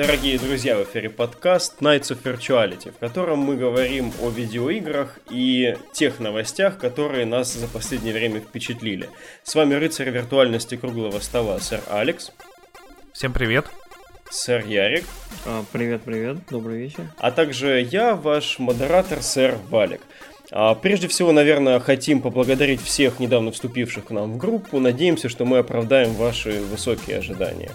Дорогие друзья, в эфире подкаст Nights of Virtuality, в котором мы говорим о видеоиграх и тех новостях, которые нас за последнее время впечатлили. С вами рыцарь виртуальности круглого стола, сэр Алекс. Всем привет. Сэр Ярик. А, привет, привет, добрый вечер. А также я, ваш модератор, сэр Валик. А, прежде всего, наверное, хотим поблагодарить всех недавно вступивших к нам в группу. Надеемся, что мы оправдаем ваши высокие ожидания.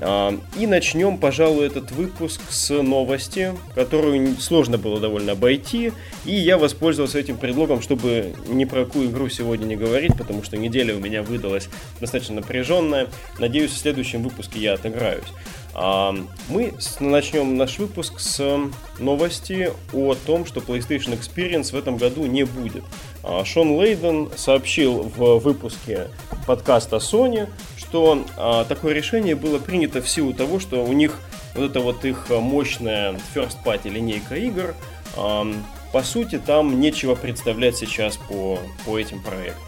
А, и начнем, пожалуй, этот выпуск с новости, которую сложно было довольно обойти. И я воспользовался этим предлогом, чтобы ни про какую игру сегодня не говорить, потому что неделя у меня выдалась достаточно напряженная. Надеюсь, в следующем выпуске я отыграюсь. А, мы начнем наш выпуск с новости о том, что PlayStation Experience в этом году не будет. А, Шон Лейден сообщил в выпуске подкаста Sony, что а, такое решение было принято в силу того, что у них вот эта вот их мощная first party линейка игр, а, по сути, там нечего представлять сейчас по, по этим проектам.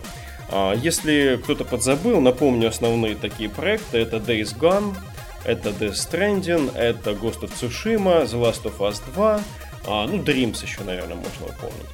Если кто-то подзабыл, напомню основные такие проекты. Это Days Gone, это Death Stranding, это Ghost of Tsushima, The Last of Us 2, а, ну, Dreams еще, наверное, можно упомнить.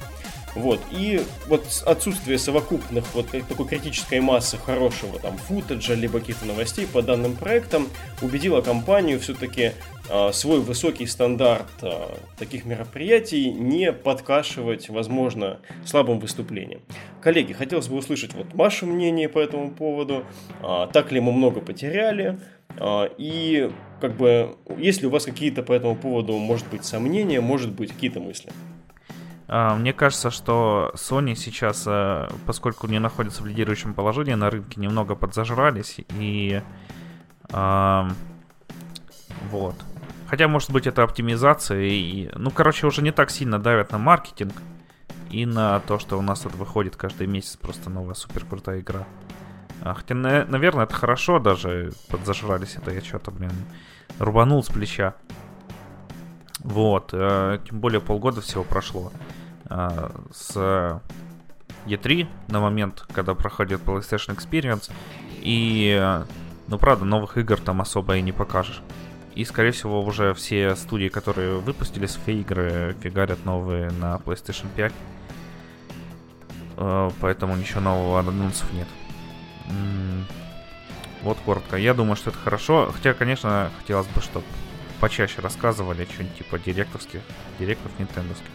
Вот, и вот отсутствие совокупных вот такой критической массы хорошего там футажа, либо каких-то новостей по данным проектам убедило компанию все-таки э, свой высокий стандарт э, таких мероприятий не подкашивать, возможно, слабым выступлением. Коллеги, хотелось бы услышать вот ваше мнение по этому поводу. Э, так ли мы много потеряли? Э, и как бы, есть ли у вас какие-то по этому поводу, может быть, сомнения, может быть, какие-то мысли? А, мне кажется, что Sony сейчас, э, поскольку не находится в лидирующем положении на рынке, немного подзажрались и вот. Хотя, может быть, это оптимизация и, ну, короче, уже не так сильно давят на маркетинг и на то, что у нас тут выходит каждый месяц просто новая супер крутая игра. А, хотя, наверное, это хорошо даже подзажрались, это я что-то, блин, рубанул с плеча. Вот, э, тем более полгода всего прошло. Э, с E3 на момент, когда проходит PlayStation Experience. И, ну правда, новых игр там особо и не покажешь. И, скорее всего, уже все студии, которые выпустили свои игры, фигарят новые на PlayStation 5. Э, поэтому ничего нового анонсов нет. Вот коротко. Я думаю, что это хорошо. Хотя, конечно, хотелось бы, чтобы почаще рассказывали что-нибудь типа директорских, директов нинтендовских.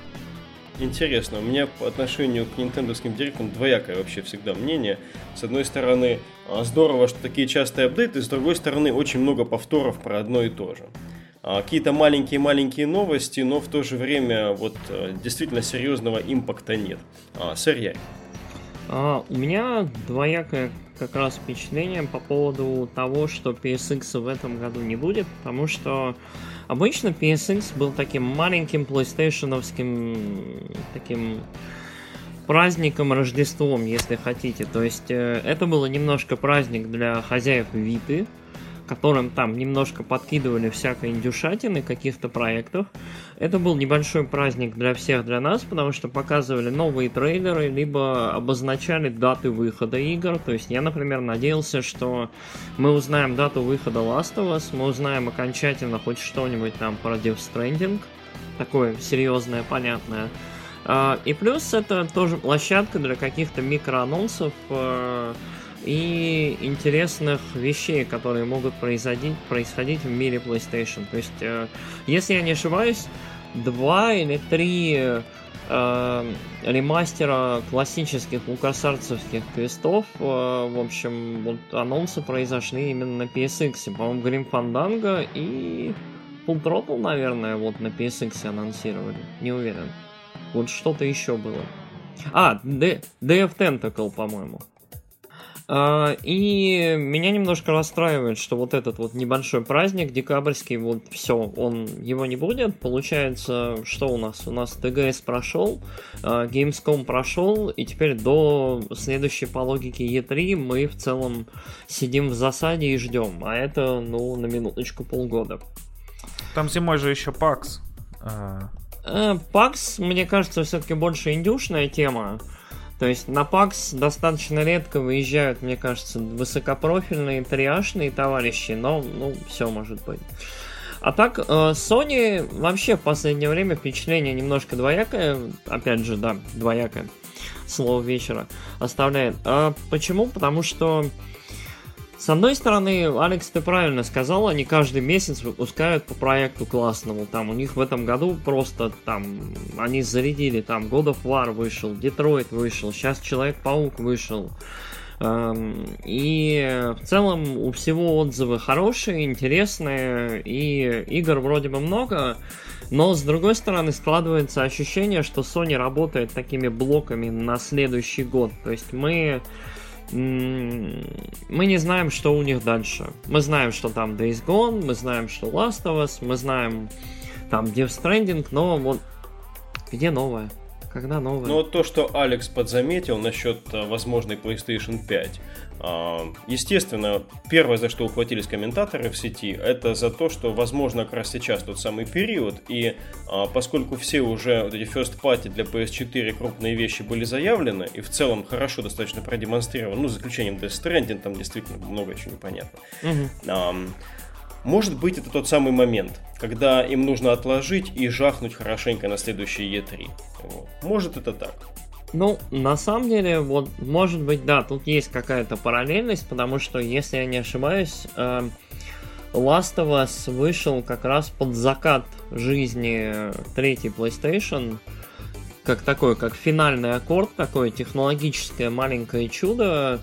Интересно, у меня по отношению к нинтендовским директам двоякое вообще всегда мнение. С одной стороны, а, здорово, что такие частые апдейты, с другой стороны, очень много повторов про одно и то же. А, какие-то маленькие-маленькие новости, но в то же время вот а, действительно серьезного импакта нет. Сэр Ярик. А, у меня двоякое как раз впечатление по поводу того, что PSX в этом году не будет, потому что Обычно PSX был таким маленьким PlayStationовским таким праздником Рождеством, если хотите. То есть э, это было немножко праздник для хозяев Виты, которым там немножко подкидывали всякой индюшатины, каких-то проектов. Это был небольшой праздник для всех, для нас, потому что показывали новые трейлеры, либо обозначали даты выхода игр. То есть я, например, надеялся, что мы узнаем дату выхода Last of Us, мы узнаем окончательно хоть что-нибудь там про Death Stranding, такое серьезное, понятное. А, и плюс это тоже площадка для каких-то микроанонсов, э, и интересных вещей, которые могут происходить, происходить в мире PlayStation. То есть, э, если я не ошибаюсь, два или три э, ремастера классических лукасарцевских квестов, э, в общем, вот анонсы произошли именно на PSX. По-моему, Grim Fandango и Full Throttle, наверное, вот на PSX анонсировали. Не уверен. Вот что-то еще было. А, Day of Tentacle, по-моему. А, и меня немножко расстраивает, что вот этот вот небольшой праздник декабрьский, вот все, он его не будет. Получается, что у нас? У нас ТГС прошел, а, Gamescom прошел, и теперь до следующей по логике E3 мы в целом сидим в засаде и ждем. А это, ну, на минуточку полгода. Там зимой же еще. PAX, а. мне кажется, все-таки больше индюшная тема. То есть на ПАКС достаточно редко выезжают, мне кажется, высокопрофильные, триашные товарищи, но, ну, все может быть. А так, э, Sony вообще в последнее время впечатление немножко двоякое. Опять же, да, двоякое. Слово вечера оставляет. А почему? Потому что с одной стороны, Алекс, ты правильно сказал, они каждый месяц выпускают по проекту классному. Там у них в этом году просто там они зарядили, там God of War вышел, Детройт вышел, сейчас Человек-паук вышел. Эм, и в целом у всего отзывы хорошие, интересные, и игр вроде бы много, но с другой стороны складывается ощущение, что Sony работает такими блоками на следующий год. То есть мы мы не знаем, что у них дальше. Мы знаем, что там Days Gone, мы знаем, что Last of Us, мы знаем там Death Stranding, но вот где новое? Когда новое? Ну, вот то, что Алекс подзаметил насчет э, возможной PlayStation 5. А, естественно, первое, за что ухватились комментаторы в сети, это за то, что, возможно, как раз сейчас тот самый период, и а, поскольку все уже вот эти first party для PS4 крупные вещи были заявлены, и в целом хорошо достаточно продемонстрированы, ну, за исключением Death Stranding, там действительно много еще непонятно. Угу. Может быть, это тот самый момент, когда им нужно отложить и жахнуть хорошенько на следующий E3. Вот. Может, это так. Ну, на самом деле, вот, может быть, да, тут есть какая-то параллельность, потому что, если я не ошибаюсь, э, Last of Us вышел как раз под закат жизни третьей PlayStation, как такой, как финальный аккорд, такое технологическое маленькое чудо,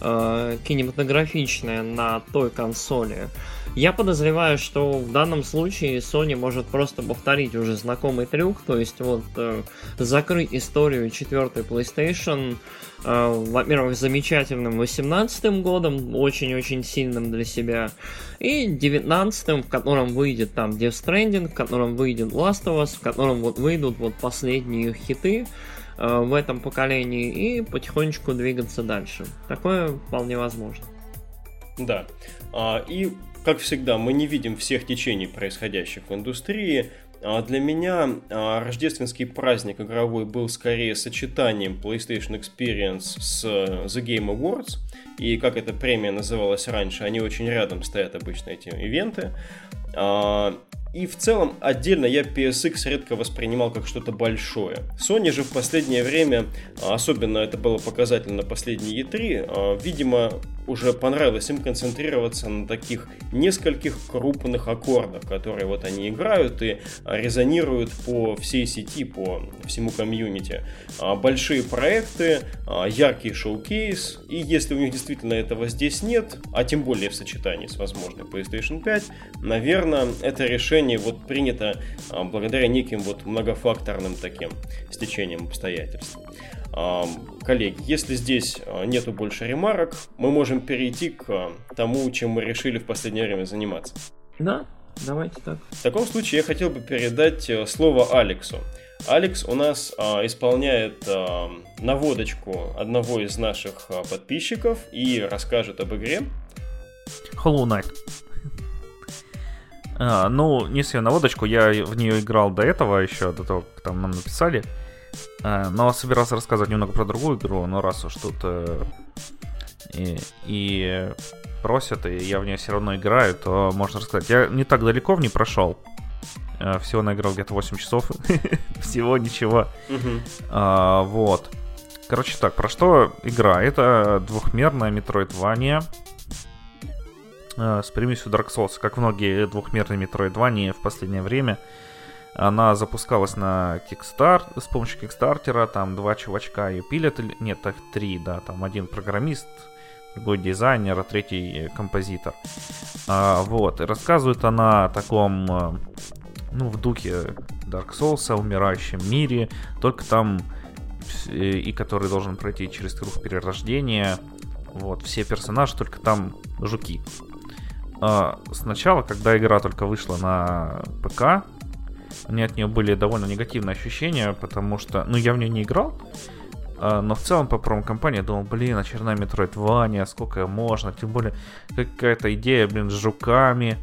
кинематографичное на той консоли. Я подозреваю, что в данном случае Sony может просто повторить уже знакомый трюк, то есть вот э, закрыть историю четвертой PlayStation, э, во-первых, замечательным 18 годом, очень-очень сильным для себя, и 19 в котором выйдет там Death Stranding, в котором выйдет Last of Us, в котором вот выйдут вот последние хиты э, в этом поколении и потихонечку двигаться дальше. Такое вполне возможно. Да. А, и как всегда, мы не видим всех течений, происходящих в индустрии. А для меня а, рождественский праздник игровой был скорее сочетанием PlayStation Experience с The Game Awards. И как эта премия называлась раньше, они очень рядом стоят обычно эти ивенты. А, и в целом отдельно я PSX редко воспринимал как что-то большое. Sony же в последнее время, особенно это было показательно на последней E3, видимо, уже понравилось им концентрироваться на таких нескольких крупных аккордах, которые вот они играют и резонируют по всей сети, по всему комьюнити. А, большие проекты, а, яркий шоу-кейс, и если у них действительно этого здесь нет, а тем более в сочетании с возможной PlayStation 5, наверное, это решение вот принято а, благодаря неким вот многофакторным таким стечением обстоятельств. Коллеги, если здесь а, нету больше ремарок, мы можем перейти к а, тому, чем мы решили в последнее время заниматься. Да, давайте так. В таком случае я хотел бы передать э, слово Алексу. Алекс у нас а, исполняет а, наводочку одного из наших а, подписчиков и расскажет об игре. Hollow Knight. А, ну, не свою наводочку, я в нее играл до этого еще, до того, как там нам написали. Но собирался рассказывать немного про другую игру, но раз уж тут э, и, и просят, и я в нее все равно играю, то можно рассказать. Я не так далеко в ней прошел. Э, всего наиграл где-то 8 часов. Всего ничего. А, вот. Короче так, про что игра? Это двухмерная метроидвания с примесью Dark Souls, как многие двухмерные метроидвания в последнее время. Она запускалась на Kickstarter, с помощью Кикстартера, там два чувачка ее пилят, нет, так три, да, там один программист, другой дизайнер, а третий композитор. А, вот, и рассказывает она о таком, э, ну, в духе Dark Souls, умирающем мире, только там, и который должен пройти через круг перерождения, вот, все персонажи, только там жуки. А, сначала, когда игра только вышла на ПК, у меня от нее были довольно негативные ощущения, потому что, ну, я в нее не играл, а, но в целом по промо-компании я думал, блин, очередная Metroidvania, сколько можно, тем более какая-то идея, блин, с жуками.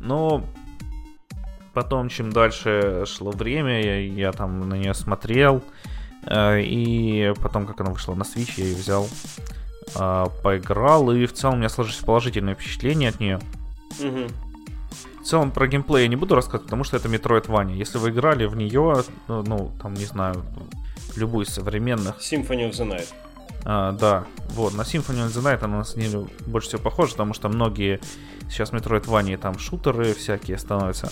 Но потом, чем дальше шло время, я, я там на нее смотрел, а, и потом, как она вышла на Switch, я ее взял, а, поиграл, и в целом у меня сложились положительные впечатления от нее. Угу целом про геймплей я не буду рассказывать, потому что это Metroidvania. Если вы играли в нее, ну, там, не знаю, любую из современных... Symphony of the Night. А, да, вот, на Symphony of the Night она на самом деле больше всего похожа, потому что многие сейчас Metroidvania там шутеры всякие становятся.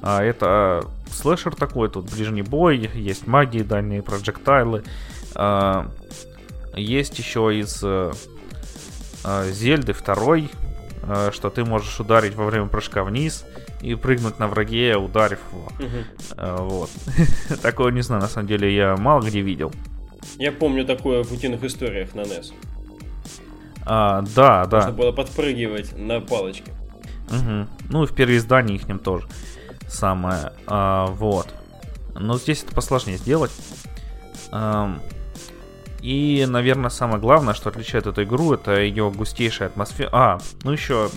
А это слэшер такой, тут ближний бой, есть магии, дальние проджектайлы. А, есть еще из а, Зельды второй, что ты можешь ударить во время прыжка вниз и прыгнуть на враге, ударив его. Угу. Вот. Такое, не знаю, на самом деле я мало где видел. Я помню такое в утиных историях на NES. А, да, да. Можно было подпрыгивать на палочке. Угу. Ну и в переиздании их ним тоже самое. А, вот. Но здесь это посложнее сделать. А, и, наверное, самое главное, что отличает эту игру, это ее густейшая атмосфера. А, ну еще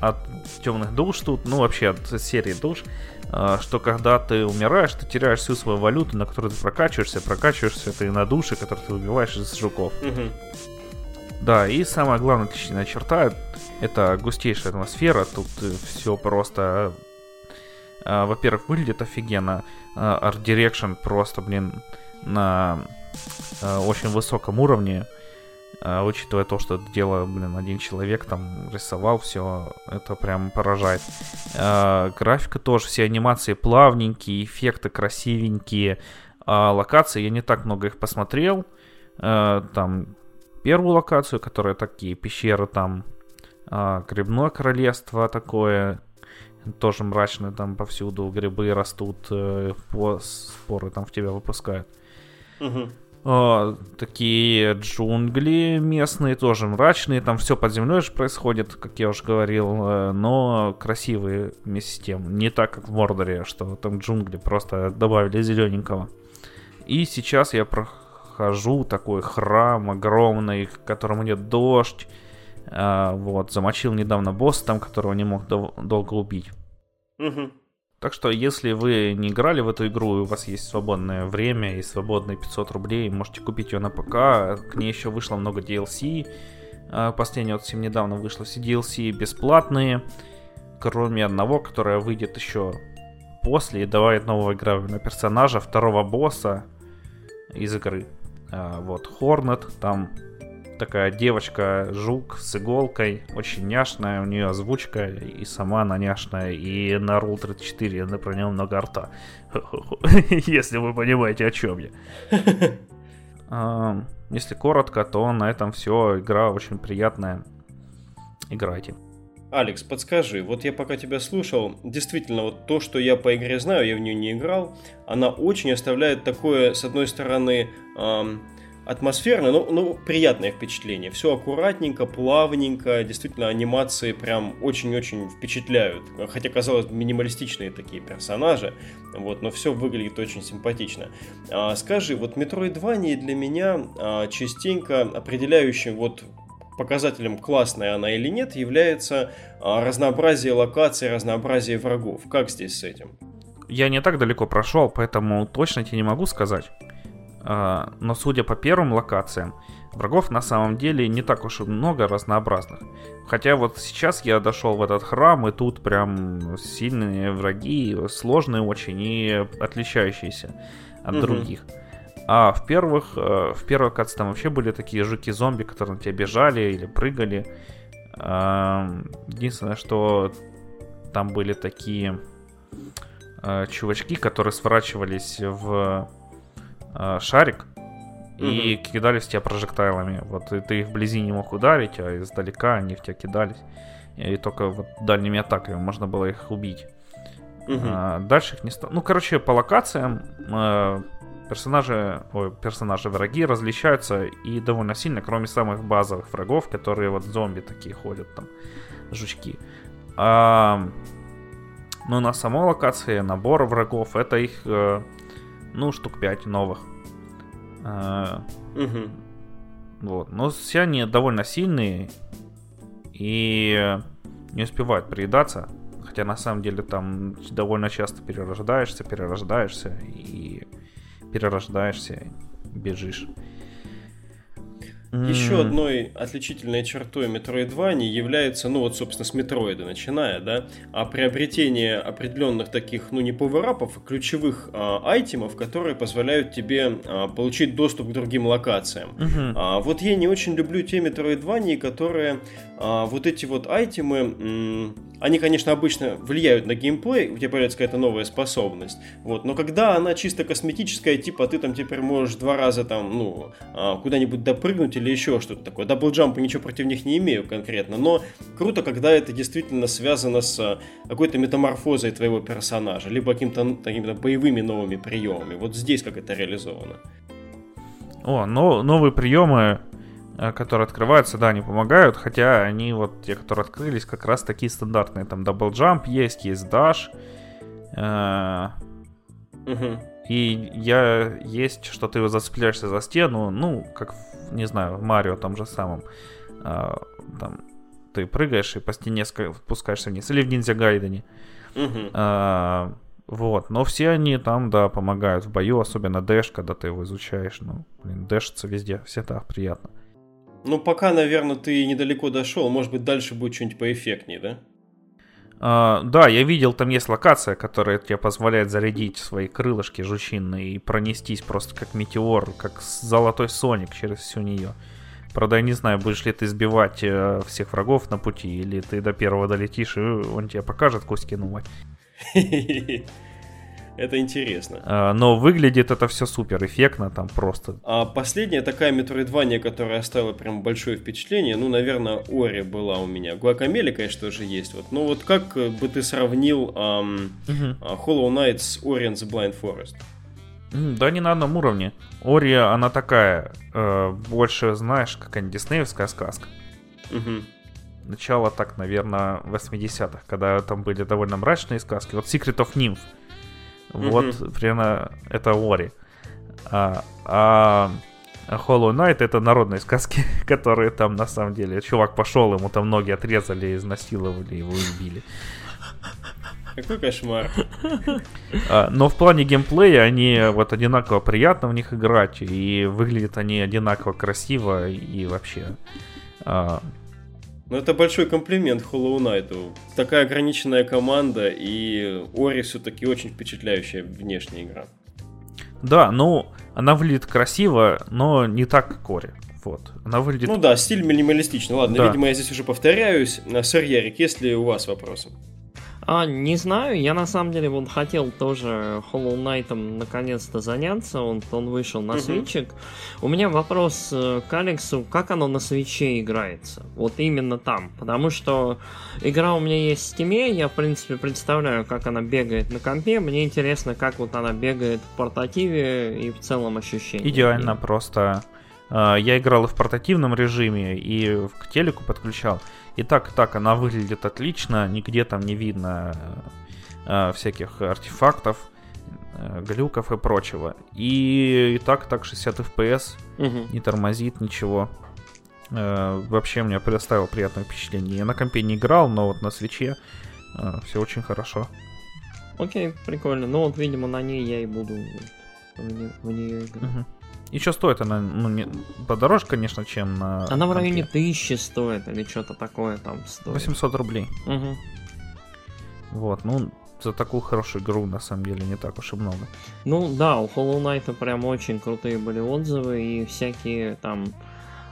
от темных душ тут, ну вообще от серии душ, а, что когда ты умираешь, ты теряешь всю свою валюту, на которую ты прокачиваешься, прокачиваешься ты на души, которые ты выбиваешь из жуков. Угу. Да, и самая главная отличительная черта это густейшая атмосфера. Тут все просто а, во-первых, выглядит офигенно. А, Art Direction просто, блин, на а, очень высоком уровне. Учитывая то, что это дело, блин, один человек там рисовал все, это прям поражает. Графика тоже, все анимации плавненькие, эффекты красивенькие. Локации, я не так много их посмотрел. Там первую локацию, которая такие пещеры там, Грибное королевство такое, тоже мрачно, там повсюду грибы растут, э, споры там в тебя выпускают. Угу. О, такие джунгли местные, тоже мрачные, там все под землей же происходит, как я уже говорил, э, но красивые вместе с тем. Не так, как в Мордоре, что там джунгли просто добавили зелененького. И сейчас я прохожу такой храм огромный, в котором идет дождь, а, вот, замочил недавно босса там, которого не мог дол- долго убить. Угу. Так что, если вы не играли в эту игру, и у вас есть свободное время и свободные 500 рублей, можете купить ее на ПК. К ней еще вышло много DLC. А, последний вот совсем недавно вышло все DLC бесплатные, кроме одного, которое выйдет еще после и добавит нового игрового персонажа, второго босса из игры. А, вот, Хорнет, там такая девочка-жук с иголкой, очень няшная, у нее озвучка, и сама она няшная, и на Rule 34 она про нее много рта. Если вы понимаете, о чем я. Если коротко, то на этом все. Игра очень приятная. Играйте. Алекс, подскажи, вот я пока тебя слушал, действительно, вот то, что я по игре знаю, я в нее не играл, она очень оставляет такое, с одной стороны, эм, атмосферное, но, ну, приятное впечатление. Все аккуратненько, плавненько, действительно анимации прям очень-очень впечатляют. Хотя, казалось, минималистичные такие персонажи, вот, но все выглядит очень симпатично. А, скажи, вот Metroidvania для меня а, частенько определяющим вот показателем классная она или нет является а, разнообразие локаций, разнообразие врагов. Как здесь с этим? Я не так далеко прошел, поэтому точно тебе не могу сказать. А, но судя по первым локациям, врагов на самом деле не так уж и много разнообразных. Хотя вот сейчас я дошел в этот храм, и тут прям сильные враги, сложные очень и отличающиеся от угу. других. А в первых, э, в первой локации там вообще были такие жуки-зомби, которые на тебя бежали или прыгали. Единственное, что там были такие э, чувачки, которые сворачивались в э, шарик и угу. кидались тебя прожектайлами. Вот и ты их вблизи не мог ударить, а издалека они в тебя кидались. И только вот дальними атаками можно было их убить. Угу. А, дальше их не стало. Ну, короче, по локациям э, персонажи, ой, персонажи враги различаются и довольно сильно, кроме самых базовых врагов, которые вот зомби такие ходят там, жучки. А, ну, на самой локации набор врагов, это их э, ну, штук 5 новых. А, угу. Вот. Но все они довольно сильные и не успевают приедаться. Хотя на самом деле там довольно часто перерождаешься, перерождаешься и перерождаешься, бежишь. Mm. Еще одной отличительной чертой Metroidvania является, ну вот, собственно, с Метроида начиная, да, а приобретение определенных таких, ну не пауэрапов, а ключевых а, айтемов, которые позволяют тебе а, получить доступ к другим локациям. Mm-hmm. А, вот я не очень люблю те Metroidvania, которые а, вот эти вот айтемы, м- они, конечно, обычно влияют на геймплей, у тебя появляется какая-то новая способность, вот, но когда она чисто косметическая, типа ты там теперь можешь два раза там, ну, а, куда-нибудь допрыгнуть или еще что-то такое. Даблджампа ничего против них не имею конкретно, но круто, когда это действительно связано с а, какой-то метаморфозой твоего персонажа, либо каким-то какими-то боевыми новыми приемами. Вот здесь как это реализовано. О, но новые приемы, э, которые открываются, да, они помогают, хотя они вот, те, которые открылись, как раз такие стандартные. Там double jump есть, есть dash. Угу. И я есть, что ты зацепляешься за стену, ну, как, не знаю, в Марио том же самом. А, там ты прыгаешь и по стене спускаешься вниз. Или в Ниндзя Гайдене. Угу. А, вот, но все они там, да, помогают в бою, особенно дэш, когда ты его изучаешь. Ну, блин, дэшиться везде, всегда приятно. Ну, пока, наверное, ты недалеко дошел, может быть, дальше будет что-нибудь поэффектнее, да? Uh, да, я видел, там есть локация, которая тебе позволяет зарядить свои крылышки жучинные и пронестись просто как метеор, как золотой Соник через всю нее. Правда, я не знаю, будешь ли ты сбивать э, всех врагов на пути, или ты до первого долетишь, и он тебе покажет куски новой. Это интересно. А, но выглядит это все супер эффектно, там просто. А последняя такая метроидвания, которая оставила прям большое впечатление, ну, наверное, Ори была у меня. Гуакамели, конечно, тоже есть. Вот. Но вот как бы ты сравнил эм, uh Hollow Knight с Ori and the Blind Forest? Да не на одном уровне. Ори, она такая, э, больше, знаешь, какая-нибудь диснеевская сказка. Угу. Начало так, наверное, 80-х, когда там были довольно мрачные сказки. Вот Secret of Nymph. Вот mm-hmm. примерно это Ори. А, а Hollow Knight это народные сказки, которые там на самом деле чувак пошел, ему там ноги отрезали, изнасиловали, его убили. Какой кошмар. А, но в плане геймплея они вот одинаково приятно в них играть, и выглядят они одинаково красиво и вообще. А, ну, это большой комплимент Hollow Knight. Такая ограниченная команда, и Ори все-таки очень впечатляющая внешняя игра. Да, ну, она выглядит красиво, но не так, как Ори. Вот. Она выглядит... Ну да, стиль минималистичный. Ладно, да. видимо, я здесь уже повторяюсь. Сэр Ярик, есть ли у вас вопросы? А, не знаю, я на самом деле вот хотел тоже Hollow Knight наконец-то заняться, он, он вышел на свечик. У меня вопрос э, к Алексу, как оно на свече играется? Вот именно там, потому что игра у меня есть в Steam, я в принципе представляю, как она бегает на компе, мне интересно, как вот она бегает в портативе и в целом ощущение. Идеально, просто я играл и в портативном режиме, и к телеку подключал. И так, и так она выглядит отлично, нигде там не видно э, всяких артефактов, э, глюков и прочего. И, и так, так 60 FPS, угу. не тормозит ничего. Э, вообще мне предоставил приятное впечатление. Я на компе не играл, но вот на свече э, все очень хорошо. Окей, прикольно. Ну вот, видимо, на ней я и буду в, не, в нее играть. Угу. И что стоит она, ну, не, подороже, конечно, чем на... Она в районе тысячи стоит или что-то такое там стоит. 800 рублей. Угу. Вот, ну, за такую хорошую игру, на самом деле, не так уж и много. Ну, да, у Hollow Knight прям очень крутые были отзывы, и всякие там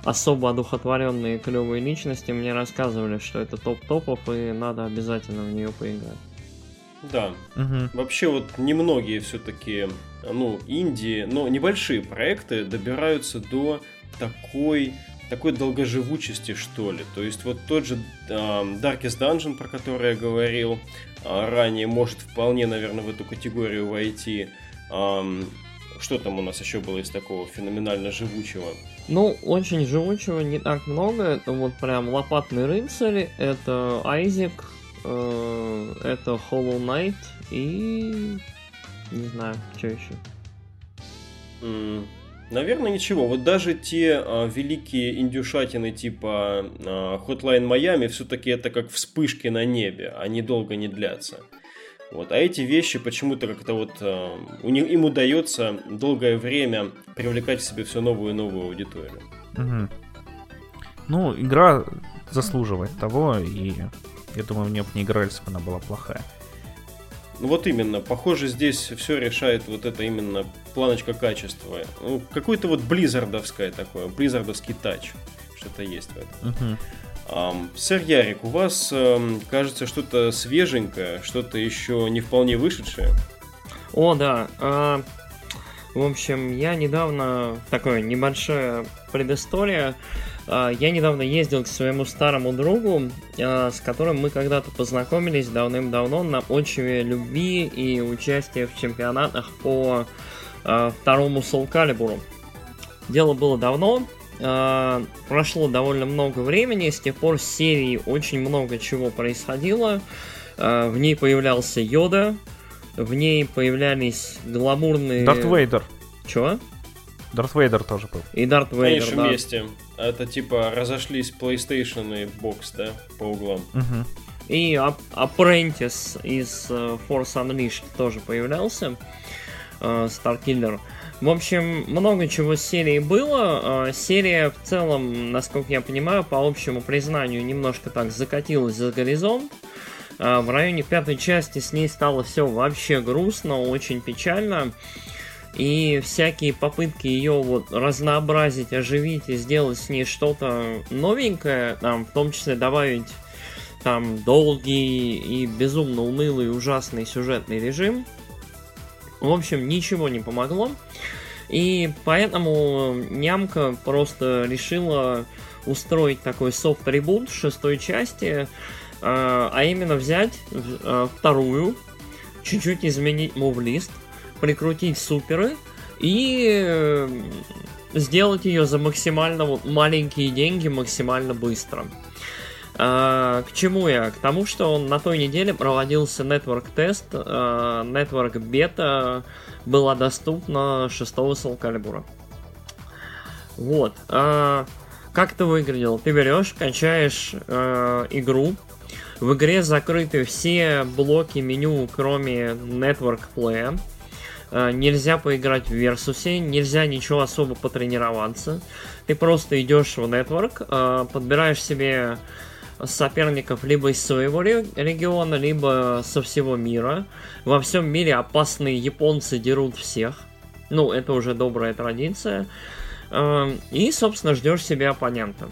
особо одухотворенные клевые личности мне рассказывали, что это топ-топов, и надо обязательно в нее поиграть. Да. Угу. Вообще вот немногие все-таки, ну, Индии, но небольшие проекты добираются до такой такой долгоживучести, что ли. То есть вот тот же э, Darkest Dungeon, про который я говорил э, ранее, может вполне, наверное, в эту категорию войти. Э, что там у нас еще было из такого феноменально живучего? Ну, очень живучего не так много. Это вот прям лопатный рыцарь, это Айзек, это Hollow Knight и... Не знаю, что еще. Mm, наверное, ничего. Вот даже те а, великие индюшатины типа а, Hotline Miami все-таки это как вспышки на небе. Они долго не длятся. Вот. А эти вещи почему-то как-то вот а, у них, им удается долгое время привлекать к себе все новую и новую аудиторию. Угу. Ну, игра заслуживает того, и я думаю, в нее бы не играли, если бы она была плохая. Ну вот именно, похоже, здесь все решает вот это именно планочка качества. Ну, какой-то вот близзардовское такое, близзардовский тач. Что-то есть в этом. Ам, сэр Ярик, у вас, эм, кажется, что-то свеженькое, что-то еще не вполне вышедшее. О, да. а, в общем, я недавно... Такое небольшая предыстория. А, я недавно ездил к своему старому другу, а, с которым мы когда-то познакомились давным-давно на почве любви и участия в чемпионатах по а, второму Calibur. Дело было давно, прошло довольно много времени, с тех пор с серией очень много чего происходило. В ней появлялся Йода, в ней появлялись гламурные... Дарт Вейдер. Чё? Дарт Вейдер тоже был. И Дарт В Вейдер, конечном да. месте. Это типа разошлись PlayStation и Box, да, по углам. Мгм. И Apprentice из э, Force Unleashed тоже появлялся. э, Starkiller. В общем, много чего с серией было. Э, Серия в целом, насколько я понимаю, по общему признанию, немножко так закатилась за горизонт. Э, В районе пятой части с ней стало все вообще грустно, очень печально. И всякие попытки ее вот разнообразить, оживить и сделать с ней что-то новенькое, там, в том числе добавить там долгий и безумно унылый ужасный сюжетный режим. В общем, ничего не помогло. И поэтому нямка просто решила устроить такой софт-ребут шестой части, э, а именно взять э, вторую, чуть-чуть изменить мувлист, прикрутить суперы и э, сделать ее за максимально вот маленькие деньги максимально быстро. А, к чему я? К тому, что на той неделе проводился Network тест, а, Network бета была доступна 6 Soul Calibur. Вот. а, как это выглядело? Ты берешь, качаешь э, игру. В игре закрыты все блоки меню, кроме Network Play. Э, Нельзя поиграть в Версусе, нельзя ничего особо потренироваться. Ты просто идешь в Network, э, подбираешь себе соперников либо из своего ре- региона, либо со всего мира. Во всем мире опасные японцы дерут всех. Ну, это уже добрая традиция. Э, И, собственно, ждешь себе оппонента.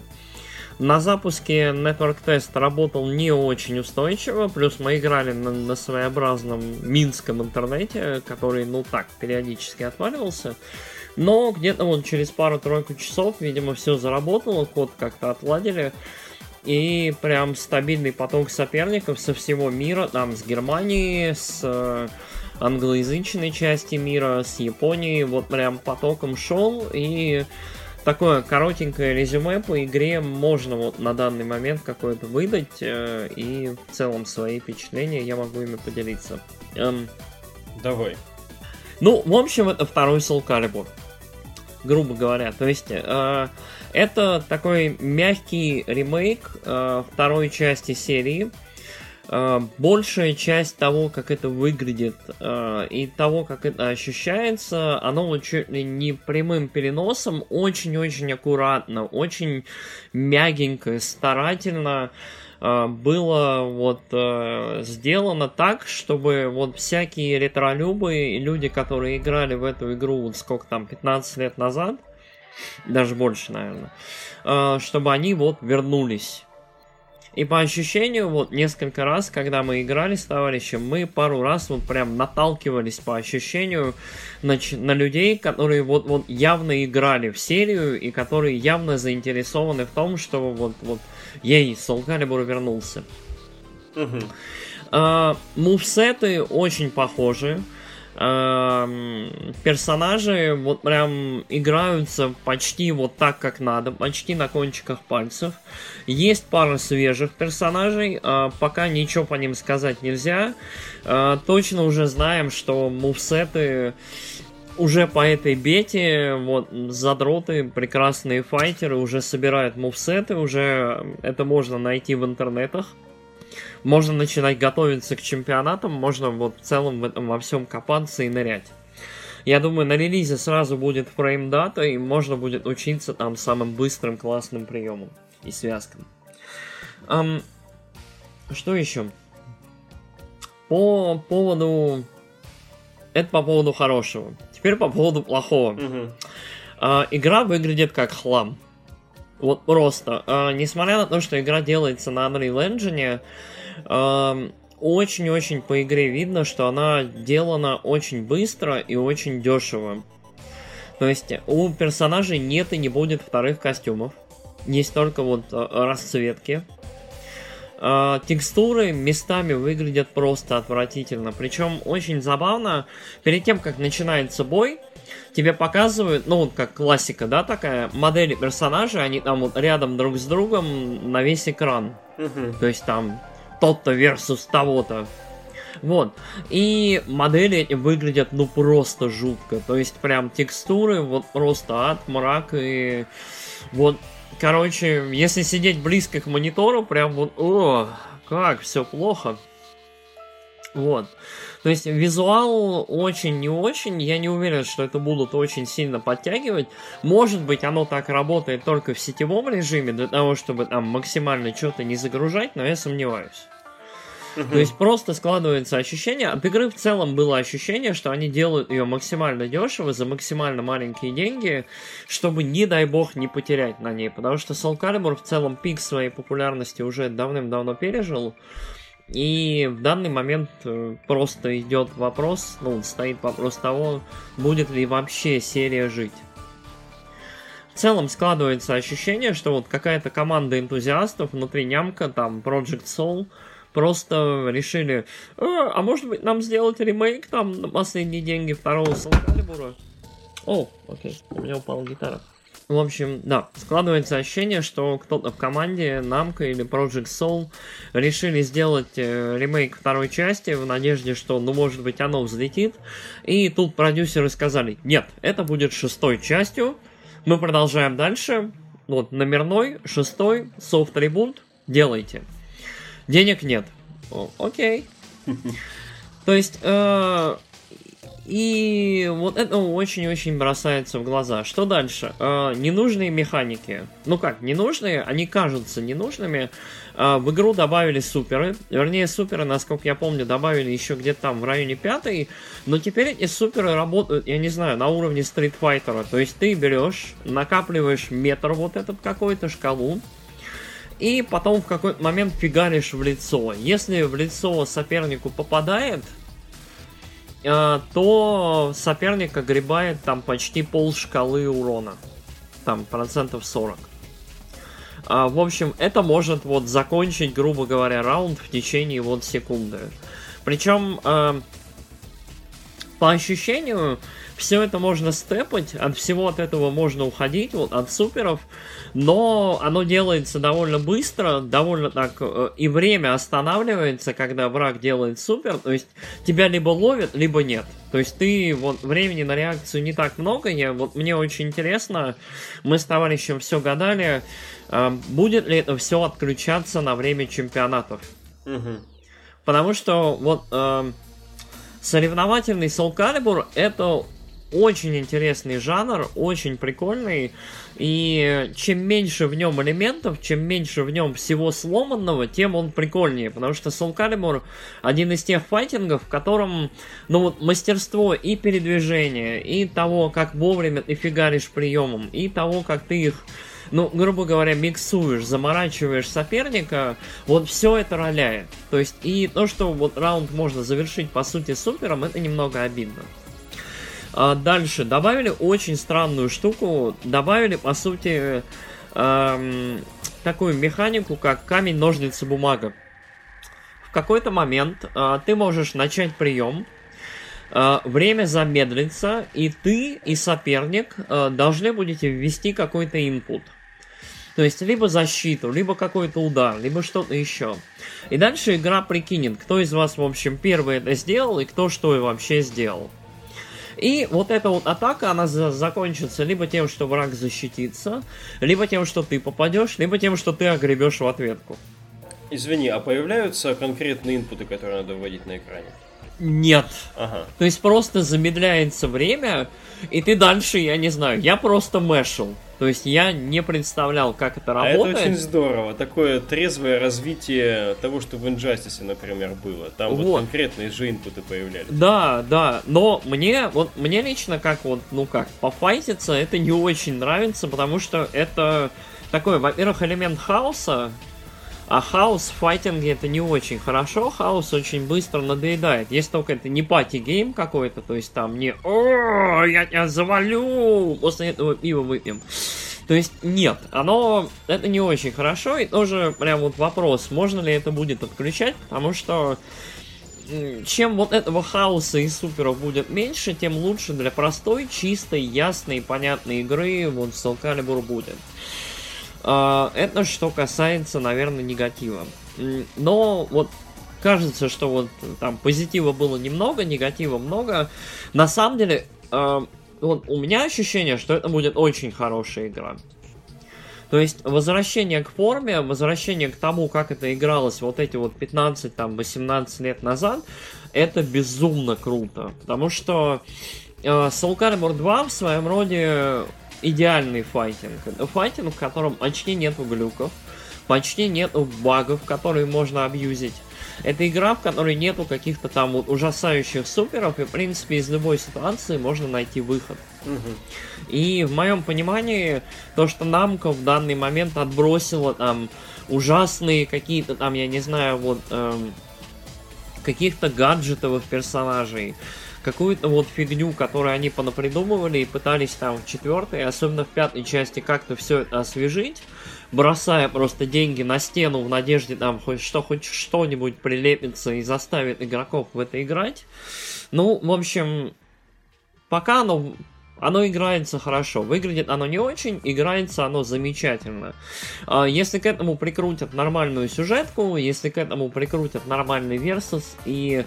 На запуске Network Test работал не очень устойчиво, плюс мы играли на, на своеобразном минском интернете, который, ну так, периодически отваливался. Но где-то вот через пару-тройку часов, видимо, все заработало, код как-то отладили. И прям стабильный поток соперников со всего мира, там с Германии, с э, англоязычной части мира, с Японии, вот прям потоком шел. И такое коротенькое резюме по игре можно вот на данный момент какое-то выдать. э, И в целом свои впечатления я могу ими поделиться. Эм, Давай. ну, в общем, это второй Soul Calibur. Грубо говоря. То есть, э, это такой мягкий ремейк э, второй части серии. Э, большая часть того, как это выглядит э, и того, как это ощущается, оно чуть ли не прямым переносом, очень-очень аккуратно, очень мягенько, старательно э, было вот сделано так, чтобы вот всякие ретролюбы и люди, которые играли в эту игру вот сколько там, 15 лет назад, даже больше, наверное, чтобы они вот вернулись. И по ощущению, вот несколько раз, когда мы играли с товарищем, мы пару раз вот прям наталкивались по ощущению на, на людей, которые вот, вот явно играли в серию и которые явно заинтересованы в том, что вот, вот ей Soul Calibur вернулся. А, мувсеты очень похожи. М, персонажи вот прям играются почти вот так, как надо, почти на кончиках пальцев. Есть пара свежих персонажей, а, пока ничего по ним сказать нельзя. А, точно уже знаем, что мувсеты уже по этой бете, вот, задроты, прекрасные файтеры уже собирают мувсеты, уже это можно найти в интернетах. Можно начинать готовиться к чемпионатам, можно вот в целом в этом во всем копаться и нырять. Я думаю, на релизе сразу будет фрейм-дата, и можно будет учиться там самым быстрым классным приемом. и связкам. Um, что еще? По поводу... Это по поводу хорошего. Теперь по поводу плохого. А, игра выглядит как хлам. Вот просто. А, несмотря на то, что игра делается на Unreal Engine, ам, очень-очень по игре видно, что она делана очень быстро и очень дешево. То есть у персонажей нет и не будет вторых костюмов. Есть только вот а, расцветки. А, текстуры местами выглядят просто отвратительно. Причем очень забавно, перед тем, как начинается бой, тебе показывают, ну, вот как классика, да, такая, модели персонажей, они там вот рядом друг с другом на весь экран. Мгм. То есть там тот-то versus того-то. Вот. И модели эти выглядят, ну, просто жутко. То есть прям текстуры, вот просто ад, мрак и... Вот, короче, если сидеть близко к монитору, прям вот, о, как все плохо. Вот. То есть визуал очень не очень. Я не уверен, что это будут очень сильно подтягивать. Может быть, оно так работает только в сетевом режиме, для того, чтобы там максимально что-то не загружать, но я сомневаюсь. То есть просто складывается ощущение, от игры в целом было ощущение, что они делают ее максимально дешево, за максимально маленькие деньги, чтобы, не дай бог, не потерять на ней. Потому что Soul Calibur в целом пик своей популярности уже давным-давно пережил. И в данный момент э, просто идет вопрос, ну, стоит вопрос того, будет ли вообще серия жить. В целом складывается ощущение, что вот какая-то команда энтузиастов внутри нямка, там, Project Soul, просто решили, «А, а может быть нам сделать ремейк там на последние деньги второго Soul Calibur? О, окей, у меня упала гитара. В общем, да, складывается ощущение, что кто-то в команде Namco или Project Soul решили сделать э, ремейк второй части в надежде, что, ну, может быть, оно взлетит. И тут продюсеры сказали, нет, это будет шестой частью, мы продолжаем дальше. Вот, номерной, шестой, софт ребут, делайте. Денег нет. О, окей. То есть, э, и вот это очень-очень бросается в глаза. Что дальше? Э, ненужные механики. Ну как, ненужные? Они кажутся ненужными. Э, в игру добавили суперы. Вернее, суперы, насколько я помню, добавили еще где-то там в районе пятой. Но теперь эти суперы работают, я не знаю, на уровне стритфайтера. То есть ты берешь, накапливаешь метр вот этот какой-то, шкалу. И потом в какой-то момент фигаришь в лицо. Если в лицо сопернику попадает, то соперник огребает там почти пол шкалы урона. Там процентов 40. А, в общем, это может вот закончить, грубо говоря, раунд в течение вот секунды. Причем, э, по ощущению, все это можно степать, от всего от этого можно уходить, вот от суперов, но оно делается довольно быстро, довольно так, э, и время останавливается, когда враг делает супер, то есть тебя либо ловят, либо нет. То есть ты, вот, времени на реакцию не так много, я, вот мне очень интересно, мы с товарищем все гадали, э, будет ли это все отключаться на время чемпионатов. Мгм. Потому что вот э, соревновательный Soul Calibur это очень интересный жанр, очень прикольный. И чем меньше в нем элементов, чем меньше в нем всего сломанного, тем он прикольнее. Потому что Soul Calibur один из тех файтингов, в котором ну, вот, мастерство и передвижения, и того, как вовремя ты фигаришь приемом, и того, как ты их ну, грубо говоря, миксуешь, заморачиваешь соперника, вот все это роляет. То есть, и то, что вот раунд можно завершить, по сути, супером, это немного обидно. А дальше, добавили очень странную штуку, добавили, по сути, эм, такую механику, как камень, ножницы, бумага. В какой-то момент э, ты можешь начать прием, э, время замедлится, и ты и соперник э, должны будете ввести какой-то input. То есть либо защиту, либо какой-то удар, либо что-то еще. И дальше игра прикинет, кто из вас, в общем, первый это сделал и кто что и вообще сделал. И вот эта вот атака, она за- закончится либо тем, что враг защитится, либо тем, что ты попадешь, либо тем, что ты огребешь в ответку. Извини, а появляются конкретные инпуты, которые надо вводить на экране? Нет. Ага. То есть просто замедляется время, и ты дальше, я не знаю, я просто мэшил. То есть я не представлял, как это работает. А это очень здорово. Такое трезвое развитие того, что в Injustice, например, было. Там вот, вот конкретно же инпуты появлялись. Да, да. Но мне, вот мне лично как вот, ну как, пофайтиться это не очень нравится, потому что это такой, во-первых, элемент хаоса, а хаос в файтинге это не очень хорошо, хаос очень быстро надоедает. Если только это не party game какой-то, то есть там не «О, я тебя завалю, после этого пива выпьем». То есть нет, оно это не очень хорошо, и тоже прям вот вопрос, можно ли это будет отключать, потому что чем вот этого хаоса и суперов будет меньше, тем лучше для простой, чистой, ясной, понятной игры вот Soul Calibur будет. А, это что касается, наверное, негатива. Но вот кажется, что вот там позитива было немного, негатива много. На самом деле, а, вот у меня ощущение, что это будет очень хорошая игра. То есть возвращение к форме, возвращение к тому, как это игралось вот эти вот 15, там, 18 лет назад, это безумно круто. Потому что э, Soul Calibur 2 в своем роде идеальный файтинг. Файтинг, в котором почти нету глюков, почти нету багов, которые можно абьюзить. Это игра, в которой нету каких-то там вот ужасающих суперов, и, в принципе, из любой ситуации можно найти выход. Угу. И в моем понимании, то, что Намка в данный момент отбросила там ужасные какие-то там, я не знаю, вот эм, каких-то гаджетовых персонажей, какую-то вот фигню, которую они понапридумывали и пытались там в четвертой, особенно в пятой части как-то все это освежить, бросая просто деньги на стену в надежде там хоть что, хоть что-нибудь прилепится и заставит игроков в это играть. Ну, в общем, пока оно оно играется хорошо. Выглядит оно не очень, играется оно замечательно. А, если к этому прикрутят нормальную сюжетку, если к этому прикрутят нормальный версус и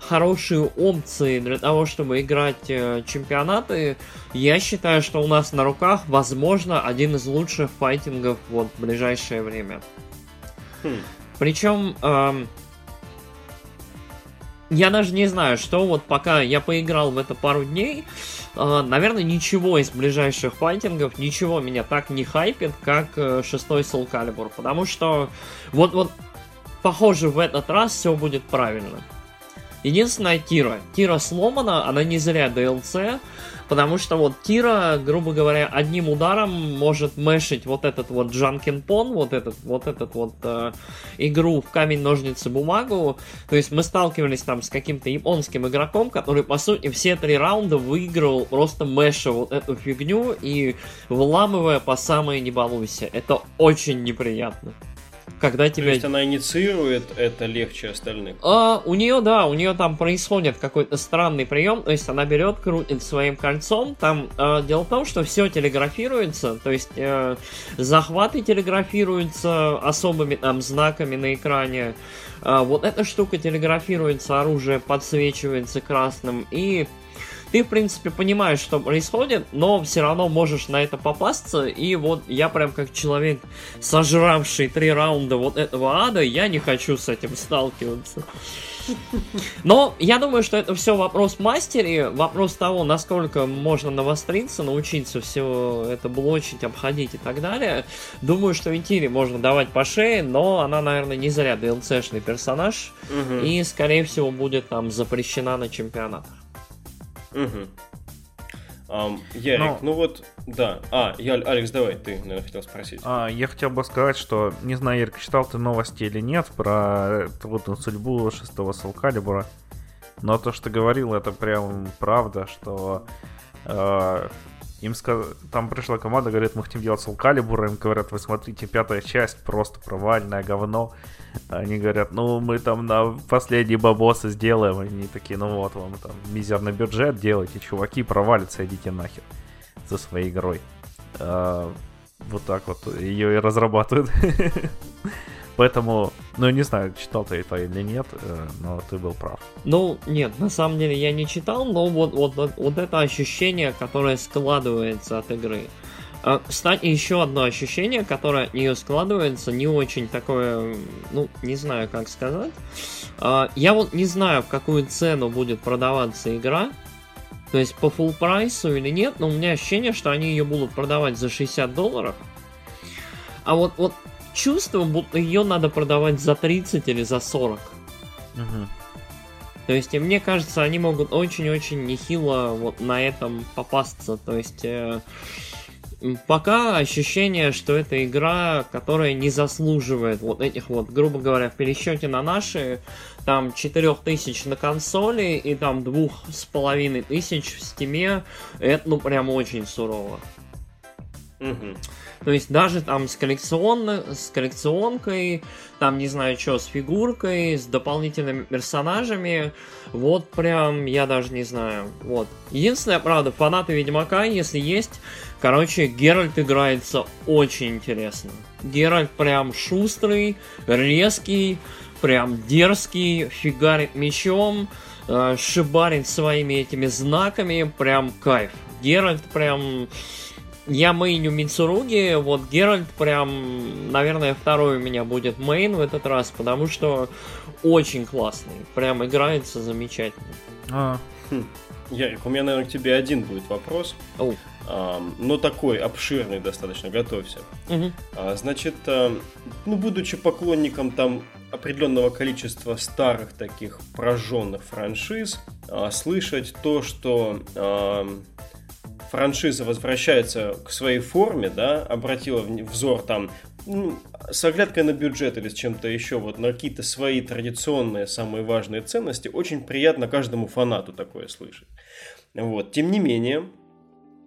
хорошие опции для того, чтобы играть э, чемпионаты, я считаю, что у нас на руках, возможно, один из лучших файтингов вот в ближайшее время. Хм. Причем эм, я даже не знаю, что вот пока я поиграл в это пару дней, э, наверное, ничего из ближайших файтингов, ничего меня так не хайпит, как э, шестой Soul Calibur, потому что вот вот похоже в этот раз все будет правильно. Единственная Тира. Тира сломана, она не зря DLC, потому что вот Тира, грубо говоря, одним ударом может мешить вот этот вот Джанкин Пон, вот этот вот этот вот э, игру в камень, ножницы, бумагу. То есть мы сталкивались там с каким-то японским игроком, который, по сути, все три раунда выиграл просто меша вот эту фигню и вламывая по самой не балуйся. Это очень неприятно когда тебя... То есть она инициирует это легче остальных? А, у нее, да, у нее там происходит какой-то странный прием, то есть она берет, крутит своим кольцом, там э, дело в том, что все телеграфируется, то есть э, захваты телеграфируются особыми там знаками на экране, э, вот эта штука телеграфируется, оружие подсвечивается красным, и ты, в принципе, понимаешь, что происходит, но все равно можешь на это попасться. И вот я прям как человек, сожравший три раунда вот этого ада, я не хочу с этим сталкиваться. Но я думаю, что это все вопрос мастери, вопрос того, насколько можно навостриться, научиться все это блочить, обходить и так далее. Думаю, что Интире можно давать по шее, но она, наверное, не зря DLC-шный персонаж, угу. и, скорее всего, будет там запрещена на чемпионатах. Угу. Um, Ярик, Но... ну вот, да. А, я, Алекс, давай, ты, наверное, хотел спросить. А, я хотел бы сказать, что, не знаю, Ярик, читал ты новости или нет про вот, судьбу шестого Calibur, но то, что говорил, это прям правда, что э, им сказ... там пришла команда, говорит, мы хотим делать Calibur, им говорят, вы смотрите, пятая часть просто провальное говно. Они говорят, ну мы там на последние бабосы сделаем. Они такие, ну вот вам там мизерный бюджет делайте, чуваки, провалится, идите нахер за своей игрой. А, вот так вот ее и разрабатывают. Поэтому, ну, не знаю, читал ты это или нет, э, но ты был прав. Ну, нет, на самом деле я не читал, но вот, вот, вот, вот это ощущение, которое складывается от игры. А, кстати, еще одно ощущение, которое от нее складывается, не очень такое, ну, не знаю, как сказать. А, я вот не знаю, в какую цену будет продаваться игра, то есть по full прайсу или нет, но у меня ощущение, что они ее будут продавать за 60 долларов. А вот, вот чувство, будто ее надо продавать за 30 или за 40. Угу. То есть, мне кажется, они могут очень-очень нехило вот на этом попасться. То есть, э, пока ощущение, что это игра, которая не заслуживает вот этих вот, грубо говоря, в пересчете на наши, там 4000 на консоли и там 2500 в стиме, это ну прям очень сурово. Угу. То есть даже там с, коллекционной, с коллекционкой, там не знаю что, с фигуркой, с дополнительными персонажами, вот прям я даже не знаю. Вот. Единственное, правда, фанаты Ведьмака, если есть, короче, Геральт играется очень интересно. Геральт прям шустрый, резкий, прям дерзкий, фигарит мечом, э, шибарит своими этими знаками, прям кайф. Геральт прям я main -ю Мицуруги, вот Геральт прям, наверное, второй у меня будет main в этот раз, потому что очень классный, прям играется замечательно. А. Хм. Ярик, у меня, наверное, к тебе один будет вопрос. А, но такой обширный достаточно, готовься. А, значит, а, ну, будучи поклонником там определенного количества старых таких прожженных франшиз, а, слышать то, что а, франшиза возвращается к своей форме, да, обратила взор там с оглядкой на бюджет или с чем-то еще, вот на какие-то свои традиционные самые важные ценности, очень приятно каждому фанату такое слышать. Вот. Тем не менее,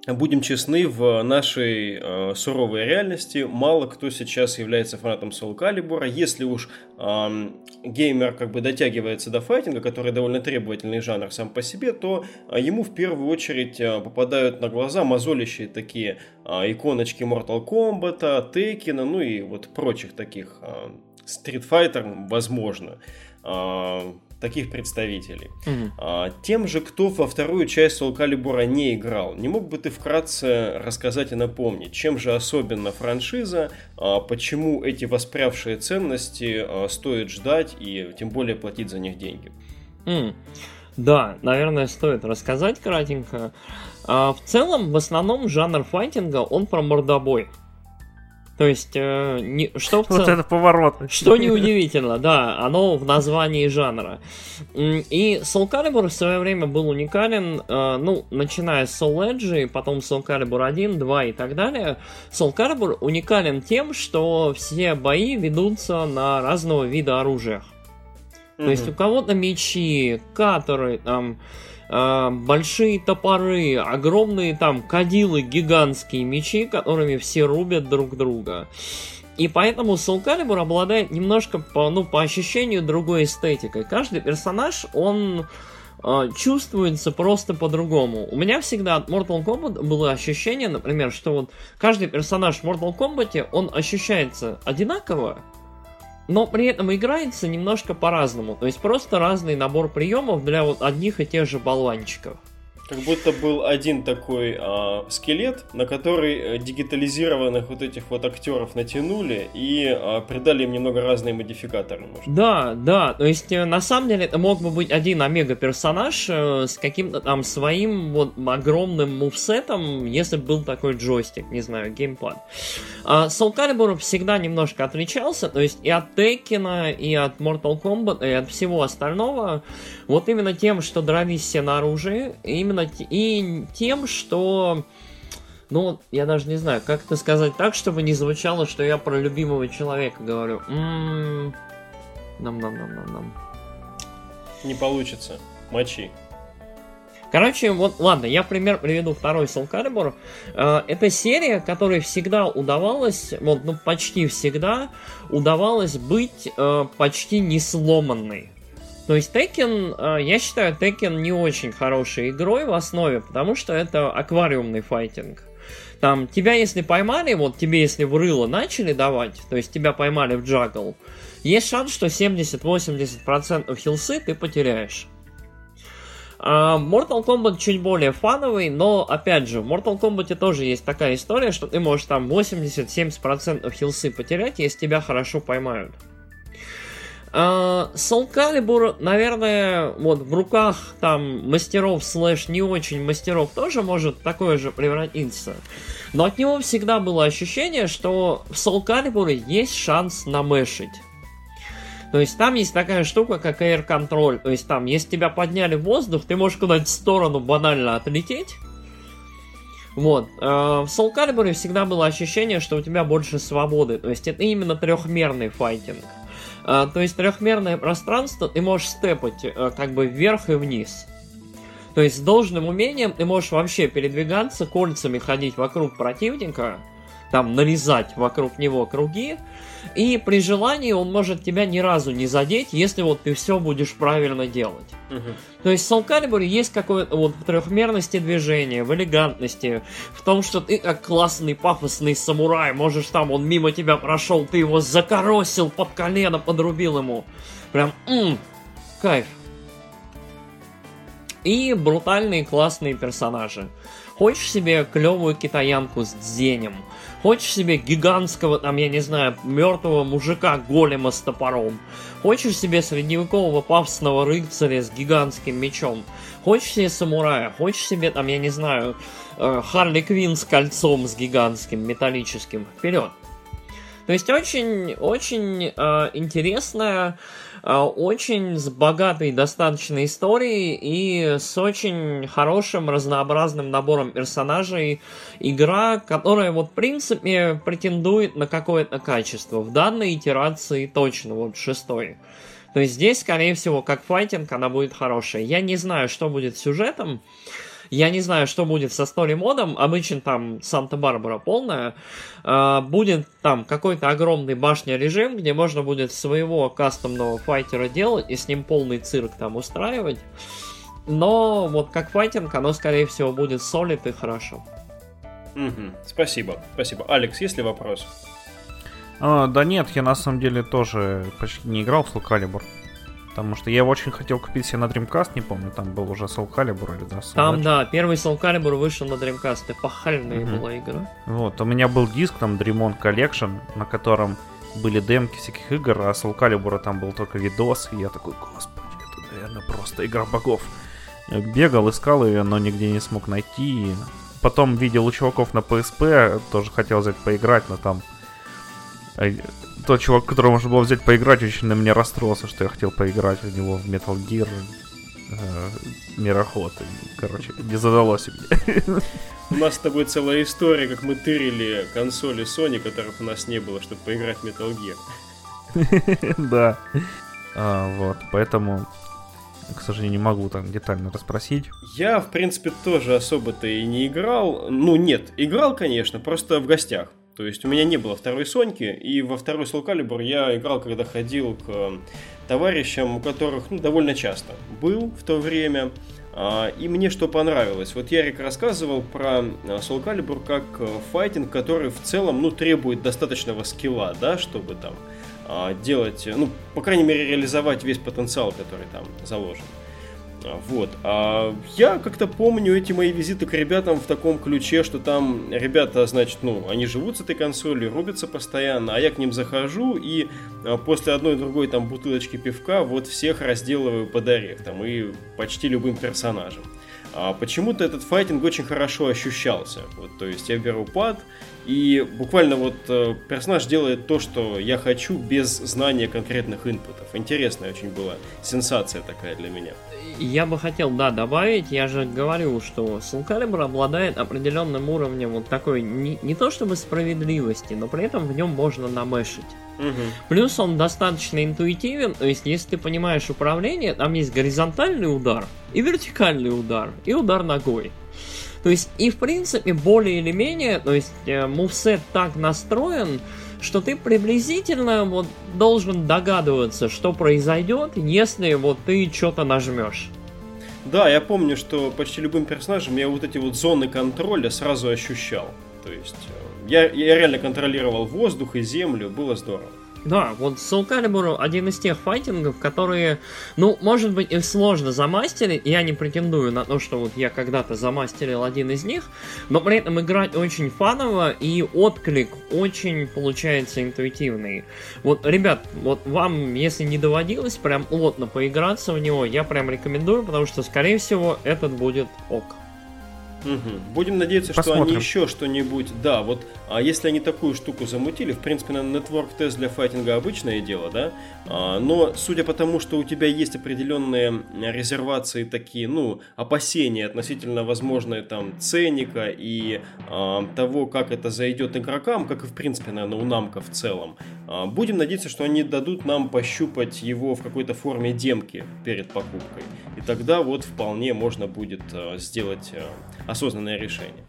будем честны, в нашей э, суровой реальности мало кто сейчас является фанатом Soul Calibur. Если уж э, геймер как бы дотягивается до файтинга, который довольно требовательный жанр сам по себе, то э, ему в первую очередь э, попадают на глаза мозолищие такие э, иконочки Mortal Kombat, Tekken, ну и вот прочих таких э, Street Fighter, возможно. Э, таких представителей. Угу. А, тем же, кто во вторую часть Soul Calibur не играл, не мог бы ты вкратце рассказать и напомнить, чем же особенно франшиза, а, почему эти воспрявшие ценности а, стоит ждать и тем более платить за них деньги? Mm. Да, наверное, стоит рассказать кратенько. А, в целом, в основном жанр файтинга, он про мордобой. То есть, э, не, что в целом... Вот это поворот. Что неудивительно, да, оно в названии жанра. И Soul Calibur в свое время был уникален, э, ну, начиная с Soul Edge, потом Soul Calibur 1, 2 и так далее. Soul Calibur уникален тем, что все бои ведутся на разного вида оружиях. Mm-hmm. То есть у кого-то мечи, каторы, там... Э, большие топоры, огромные там кадилы, гигантские мечи, которыми все рубят друг друга. И поэтому Soul Calibur обладает немножко, по, ну, по ощущению, другой эстетикой. Каждый персонаж, он э, чувствуется просто по-другому. У меня всегда от Mortal Kombat было ощущение, например, что вот каждый персонаж в Mortal Kombat, он ощущается одинаково, но при этом играется немножко по-разному. То есть просто разный набор приемов для вот одних и тех же болванчиков. Как будто был один такой э, скелет, на который э, дигитализированных вот этих вот актеров натянули и э, придали им немного разные модификаторы. Может. Да, да, то есть э, на самом деле это мог бы быть один омега-персонаж э, с каким-то там своим вот огромным мувсетом, если бы был такой джойстик, не знаю, геймпад. А Soul Calibur всегда немножко отличался, то есть и от Tekken, и от Mortal Kombat, и от всего остального, вот именно тем, что дрались все на оружии, именно именно и тем, что... Ну, я даже не знаю, как это сказать так, чтобы не звучало, что я про любимого человека говорю. Нам, нам, нам, нам, нам. Не получится. Мочи. Короче, вот, ладно, я пример приведу второй Soul Calibur. Э, это серия, которой всегда удавалось, вот, ну, почти всегда удавалось быть э, почти не сломанной. То есть Tekken, э, я считаю Tekken не очень хорошей игрой в основе, потому что это аквариумный файтинг. Там тебя если поймали, вот тебе если в рыло начали давать, то есть тебя поймали в джагл, есть шанс, что 70-80% хилсы ты потеряешь. А, Mortal Kombat чуть более фановый, но, опять же, в Mortal Kombat тоже есть такая история, что ты можешь там 80-70% хилсы потерять, если тебя хорошо поймают. Uh, Soul Calibur, наверное, вот в руках там мастеров слэш не очень мастеров тоже может такое же превратиться. Но от него всегда было ощущение, что в Soul Calibur есть шанс намешить. То есть там есть такая штука, как Air Control. То есть там, если тебя подняли в воздух, ты можешь куда-нибудь в сторону банально отлететь. Вот. В Soul Calibur всегда было ощущение, что у тебя больше свободы. То есть это именно трехмерный файтинг. А, то есть трехмерное пространство ты можешь степать э, как бы вверх и вниз. То есть с должным умением ты можешь вообще передвигаться, кольцами ходить вокруг противника, там нарезать вокруг него круги, и при желании он может тебя ни разу не задеть, если вот ты все будешь правильно делать. Угу. То есть в Soul Calibur есть какое-то вот в трехмерности движения, в элегантности, в том, что ты как классный пафосный самурай, можешь там, он мимо тебя прошел, ты его закоросил под колено, подрубил ему. Прям, м-м, кайф. И брутальные классные персонажи. Хочешь себе клевую китаянку с дзенем? Хочешь себе гигантского, там, я не знаю, мертвого мужика голема с топором? Хочешь себе средневекового пафосного рыцаря с гигантским мечом? Хочешь себе самурая? Хочешь себе, там, я не знаю, э, Харли Квин с кольцом с гигантским металлическим? Вперед! То есть очень, очень э, интересная очень с богатой достаточно историей и с очень хорошим разнообразным набором персонажей. Игра, которая вот в принципе претендует на какое-то качество. В данной итерации точно, вот шестой. То есть здесь, скорее всего, как файтинг, она будет хорошая. Я не знаю, что будет с сюжетом. Я не знаю, что будет со стори модом. Обычно там Санта-Барбара полная. Э, будет там какой-то огромный башня режим, где можно будет своего кастомного файтера делать и с ним полный цирк там устраивать. Но вот как файтинг, оно скорее всего будет солид и хорошо. Угу. Спасибо, спасибо. Алекс, есть ли вопрос? А, да нет, я на самом деле тоже почти не играл в Soul Calibur. Потому что я очень хотел купить себе на Dreamcast, не помню, там был уже Soul Calibur или да? Soul там, Edge. да, первый Soul Calibur вышел на Dreamcast, эпохальная угу. была игра. Вот, у меня был диск, там Dreamon Collection, на котором были демки всяких игр, а Soul Calibur там был только видос, и я такой, господи, это, наверное, просто игра богов. Я бегал, искал ее, но нигде не смог найти. Потом видел у чуваков на PSP, тоже хотел взять поиграть, но там э, тот чувак, которого можно было взять поиграть, очень на меня расстроился, что я хотел поиграть в него в Metal Gear э, Мироход. Короче, не задалось мне. У нас с тобой целая история, как мы тырили консоли Sony, которых у нас не было, чтобы поиграть в Metal Gear. Да. А, вот, поэтому, к сожалению, не могу там детально расспросить. Я, в принципе, тоже особо-то и не играл. Ну, нет, играл, конечно, просто в гостях. То есть у меня не было второй Соньки, и во второй Soul Calibur я играл, когда ходил к э, товарищам, у которых ну, довольно часто был в то время. А, и мне что понравилось. Вот Ярик рассказывал про э, Soul Calibur как э, файтинг, который в целом ну, требует достаточного скилла, да, чтобы там а, делать, ну, по крайней мере, реализовать весь потенциал, который там заложен. Вот. А я как-то помню эти мои визиты к ребятам в таком ключе, что там ребята, значит, ну, они живут с этой консолью, рубятся постоянно, а я к ним захожу и а, после одной другой там бутылочки пивка вот всех разделываю под орех, там, и почти любым персонажем. А почему-то этот файтинг очень хорошо ощущался. Вот, то есть я беру пад, и буквально вот э, персонаж делает то, что я хочу, без знания конкретных инпутов. Интересная очень была сенсация такая для меня. Я бы хотел, да, добавить, я же говорю, что Calibur обладает определенным уровнем вот такой, не, не то чтобы справедливости, но при этом в нем можно намешить. Угу. Плюс он достаточно интуитивен, то есть если ты понимаешь управление, там есть горизонтальный удар и вертикальный удар, и удар ногой. То есть, и в принципе, более или менее, то есть, э, мувсет так настроен, что ты приблизительно вот должен догадываться, что произойдет, если вот ты что-то нажмешь. Да, я помню, что почти любым персонажем я вот эти вот зоны контроля сразу ощущал. То есть, э, я, я реально контролировал воздух и землю, было здорово. Да, вот Soul Calibur один из тех файтингов, которые, ну, может быть, их сложно замастерить. Я не претендую на то, что вот я когда-то замастерил один из них, но при этом играть очень фаново и отклик очень получается интуитивный. Вот, ребят, вот вам, если не доводилось прям плотно поиграться в него, я прям рекомендую, потому что, скорее всего, этот будет ок. Угу. Будем надеяться, Посмотрим. что они еще что-нибудь. Да, вот а если они такую штуку замутили, в принципе, на Network тест для файтинга обычное дело, да. А, но судя по тому, что у тебя есть определенные резервации такие, ну, опасения относительно возможной там ценника и а, того, как это зайдет игрокам, как и в принципе, наверное, у намка в целом. А, будем надеяться, что они дадут нам пощупать его в какой-то форме демки перед покупкой. И тогда вот вполне можно будет а, сделать а, осознанное решение.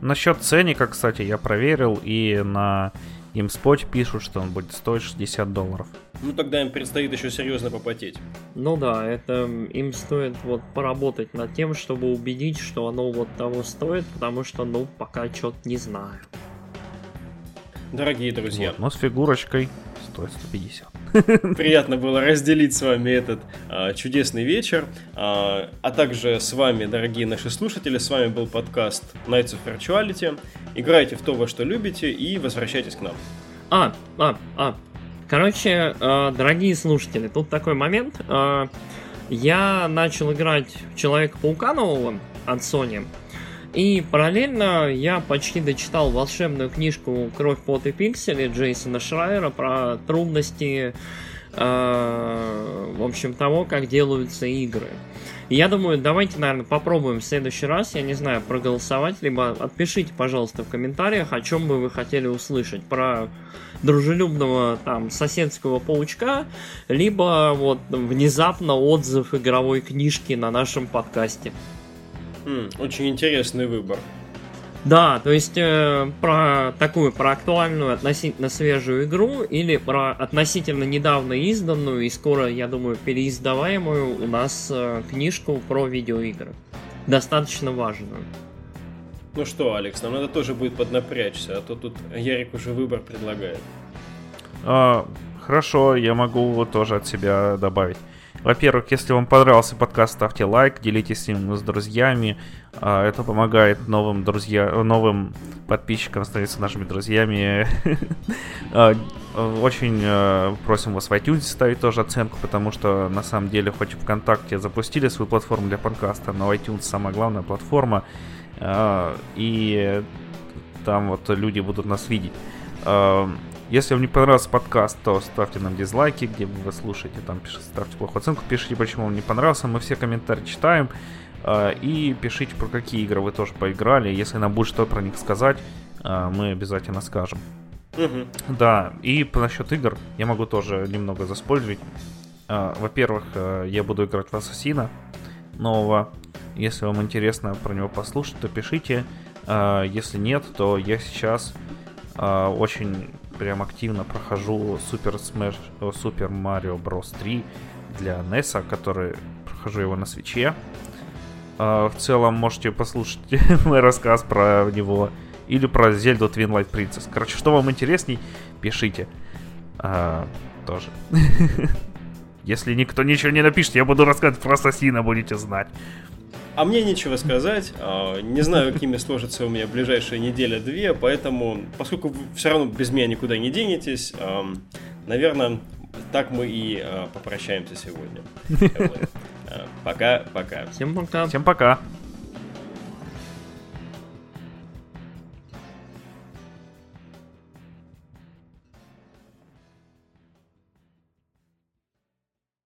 Насчет ценника, кстати, я проверил, и на имспоте пишут, что он будет стоить 60 долларов. Ну тогда им предстоит еще серьезно попотеть. Ну да, это им стоит вот поработать над тем, чтобы убедить, что оно вот того стоит, потому что, ну, пока что-то не знаю. Дорогие друзья. Вот, но с фигурочкой стоит 150. Приятно было разделить с вами этот а, чудесный вечер. А, а также с вами, дорогие наши слушатели, с вами был подкаст Nights of Virtuality. Играйте в то, во что любите, и возвращайтесь к нам. А, а, а. Короче, э, дорогие слушатели, тут такой момент. Э, я начал играть в Человека-паука нового от Sony. И параллельно я почти дочитал волшебную книжку «Кровь, пот и пиксели» Джейсона Шрайера про трудности, э, в общем, того, как делаются игры. Я думаю, давайте, наверное, попробуем в следующий раз, я не знаю, проголосовать, либо отпишите, пожалуйста, в комментариях, о чем бы вы хотели услышать. Про дружелюбного там соседского паучка, либо вот внезапно отзыв игровой книжки на нашем подкасте. Очень интересный выбор. Да, то есть э, про такую, про актуальную, относительно свежую игру или про относительно недавно изданную и скоро, я думаю, переиздаваемую у нас э, книжку про видеоигры. Достаточно важную. Ну что, Алекс, нам надо тоже будет поднапрячься, а то тут Ярик уже выбор предлагает. А, хорошо, я могу тоже от себя добавить. Во-первых, если вам понравился подкаст, ставьте лайк, делитесь им с друзьями. А, это помогает новым друзья, новым подписчикам становиться нашими друзьями. А, очень а, просим вас в iTunes ставить тоже оценку, потому что на самом деле, хоть ВКонтакте запустили свою платформу для подкаста, но iTunes самая главная платформа, и там вот люди будут нас видеть. Если вам не понравился подкаст, то ставьте нам дизлайки, где вы его слушаете, там пишите, ставьте плохую оценку, пишите, почему вам не понравился, мы все комментарии читаем, э, и пишите, про какие игры вы тоже поиграли, если нам будет что про них сказать, э, мы обязательно скажем. Угу. Да, и насчет игр я могу тоже немного заспойлерить. Э, во-первых, э, я буду играть в Ассасина нового. Если вам интересно про него послушать, то пишите. Если нет, то я сейчас очень прям активно прохожу Super Smash, Super Mario Bros. 3 для NES, который прохожу его на свече. Uh, в целом можете послушать мой рассказ про него или про Зельду Twilight Princess. Короче, что вам интересней, пишите. Uh, тоже. Если никто ничего не напишет, я буду рассказывать про Ассасина, будете знать. А мне нечего сказать. А, не знаю, какими сложатся у меня ближайшие неделя-две, поэтому, поскольку вы все равно без меня никуда не денетесь, наверное, так мы и а, попрощаемся сегодня. Пока-пока. Всем пока. Всем пока.